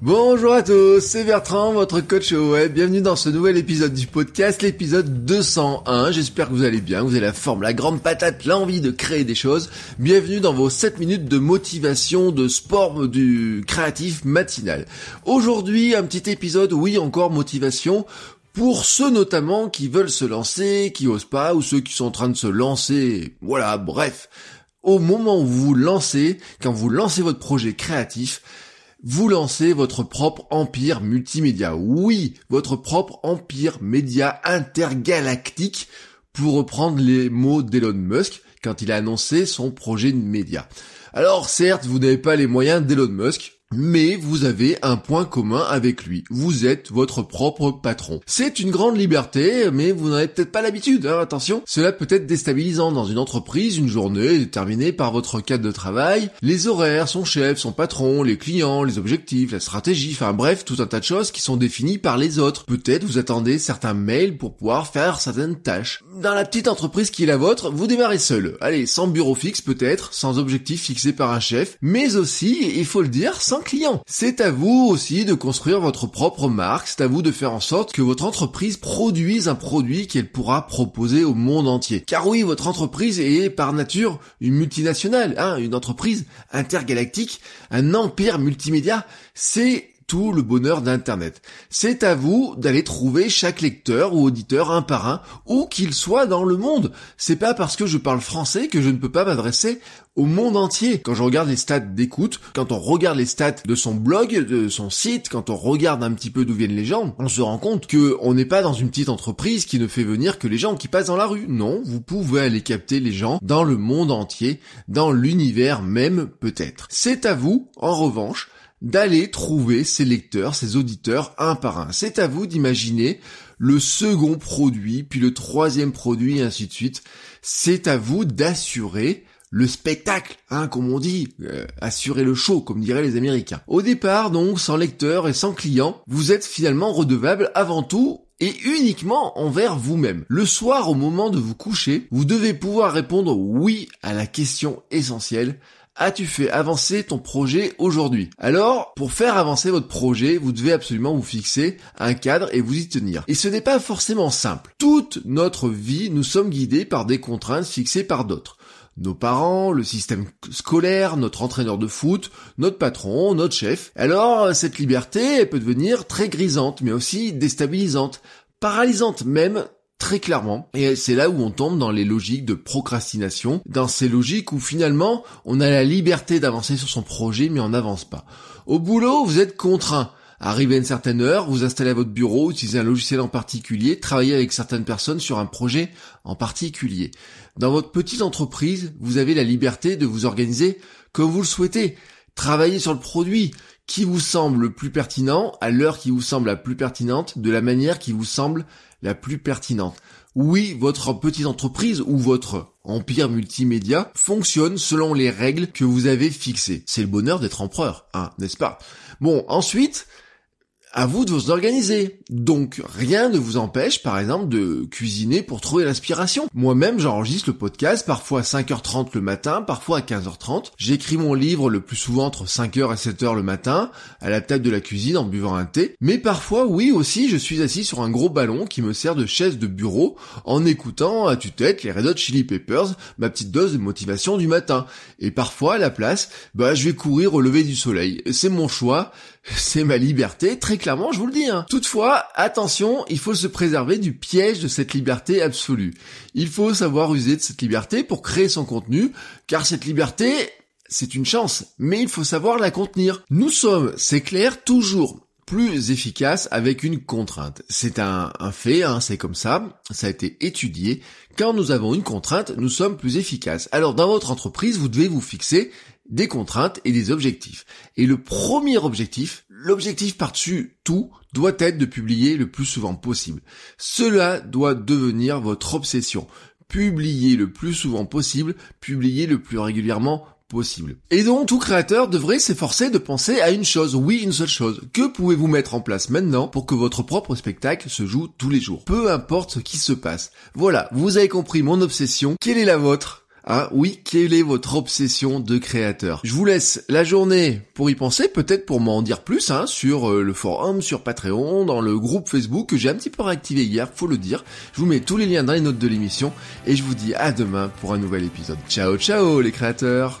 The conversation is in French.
Bonjour à tous, c'est Bertrand, votre coach au web. Bienvenue dans ce nouvel épisode du podcast, l'épisode 201. J'espère que vous allez bien, vous avez la forme, la grande patate, l'envie de créer des choses. Bienvenue dans vos 7 minutes de motivation, de sport, du créatif matinal. Aujourd'hui, un petit épisode, oui, encore motivation pour ceux notamment qui veulent se lancer, qui osent pas, ou ceux qui sont en train de se lancer, voilà, bref. Au moment où vous vous lancez, quand vous lancez votre projet créatif, vous lancez votre propre empire multimédia. Oui, votre propre empire média intergalactique, pour reprendre les mots d'Elon Musk quand il a annoncé son projet de média. Alors certes, vous n'avez pas les moyens d'Elon Musk, mais vous avez un point commun avec lui. Vous êtes votre propre patron. C'est une grande liberté, mais vous n'avez peut-être pas l'habitude, hein, attention. Cela peut être déstabilisant dans une entreprise, une journée déterminée par votre cadre de travail, les horaires, son chef, son patron, les clients, les objectifs, la stratégie, enfin bref, tout un tas de choses qui sont définies par les autres. Peut-être vous attendez certains mails pour pouvoir faire certaines tâches. Dans la petite entreprise qui est la vôtre, vous démarrez seul. Allez, sans bureau fixe peut-être, sans objectif fixé par un chef, mais aussi, il faut le dire, sans C'est à vous aussi de construire votre propre marque, c'est à vous de faire en sorte que votre entreprise produise un produit qu'elle pourra proposer au monde entier. Car oui, votre entreprise est par nature une multinationale, hein, une entreprise intergalactique, un empire multimédia, c'est tout le bonheur d'Internet. C'est à vous d'aller trouver chaque lecteur ou auditeur un par un, où qu'il soit dans le monde. C'est pas parce que je parle français que je ne peux pas m'adresser au monde entier. Quand je regarde les stats d'écoute, quand on regarde les stats de son blog, de son site, quand on regarde un petit peu d'où viennent les gens, on se rend compte que on n'est pas dans une petite entreprise qui ne fait venir que les gens qui passent dans la rue. Non, vous pouvez aller capter les gens dans le monde entier, dans l'univers même peut-être. C'est à vous, en revanche, d'aller trouver ces lecteurs, ces auditeurs un par un. C'est à vous d'imaginer le second produit, puis le troisième produit, et ainsi de suite. C'est à vous d'assurer le spectacle, hein, comme on dit, euh, assurer le show, comme diraient les Américains. Au départ, donc, sans lecteur et sans client, vous êtes finalement redevable avant tout et uniquement envers vous-même. Le soir, au moment de vous coucher, vous devez pouvoir répondre oui à la question essentielle As-tu fait avancer ton projet aujourd'hui? Alors, pour faire avancer votre projet, vous devez absolument vous fixer un cadre et vous y tenir. Et ce n'est pas forcément simple. Toute notre vie, nous sommes guidés par des contraintes fixées par d'autres nos parents, le système scolaire, notre entraîneur de foot, notre patron, notre chef. Alors, cette liberté, peut devenir très grisante, mais aussi déstabilisante, paralysante même très clairement. Et c'est là où on tombe dans les logiques de procrastination, dans ces logiques où finalement on a la liberté d'avancer sur son projet mais on n'avance pas. Au boulot, vous êtes contraint. Arrivez à une certaine heure, vous installez à votre bureau, utilisez un logiciel en particulier, travaillez avec certaines personnes sur un projet en particulier. Dans votre petite entreprise, vous avez la liberté de vous organiser comme vous le souhaitez. Travaillez sur le produit qui vous semble le plus pertinent, à l'heure qui vous semble la plus pertinente, de la manière qui vous semble la plus pertinente. Oui, votre petite entreprise ou votre empire multimédia fonctionne selon les règles que vous avez fixées. C'est le bonheur d'être empereur, hein, n'est-ce pas? Bon, ensuite, à vous de vous organiser. Donc rien ne vous empêche par exemple de cuisiner pour trouver l'inspiration. Moi-même j'enregistre le podcast parfois à 5h30 le matin, parfois à 15h30. J'écris mon livre le plus souvent entre 5h et 7h le matin, à la table de la cuisine en buvant un thé. Mais parfois oui aussi je suis assis sur un gros ballon qui me sert de chaise de bureau en écoutant à tue-tête les Red Hot Chili Peppers, ma petite dose de motivation du matin. Et parfois à la place, bah je vais courir au lever du soleil. C'est mon choix, c'est ma liberté, très clairement, je vous le dis. Hein. Toutefois, attention, il faut se préserver du piège de cette liberté absolue. Il faut savoir user de cette liberté pour créer son contenu, car cette liberté, c'est une chance, mais il faut savoir la contenir. Nous sommes, c'est clair, toujours plus efficaces avec une contrainte. C'est un, fait, hein, c'est comme ça, ça a été étudié. Quand nous avons une contrainte, nous sommes plus efficaces. Alors dans votre entreprise, vous devez vous fixer des contraintes et des objectifs. Et le premier objectif, l'objectif par-dessus tout, doit être de publier le plus souvent possible. Cela doit devenir votre obsession. Publier le plus souvent possible, publier le plus régulièrement possible. Et donc tout créateur devrait s'efforcer de penser à une chose, oui une seule chose. Que pouvez-vous mettre en place maintenant pour que votre propre spectacle se joue tous les jours? Peu importe ce qui se passe. Voilà, vous avez compris mon obsession. Quelle est la vôtre? Hein, oui, quelle est votre obsession de créateur? Je vous laisse la journée pour y penser, peut-être pour m'en dire plus hein, sur euh, le forum, sur Patreon, dans le groupe Facebook que j'ai un petit peu réactivé hier, faut le dire. Je vous mets tous les liens dans les notes de l'émission et je vous dis à demain pour un nouvel épisode. Ciao ciao les créateurs?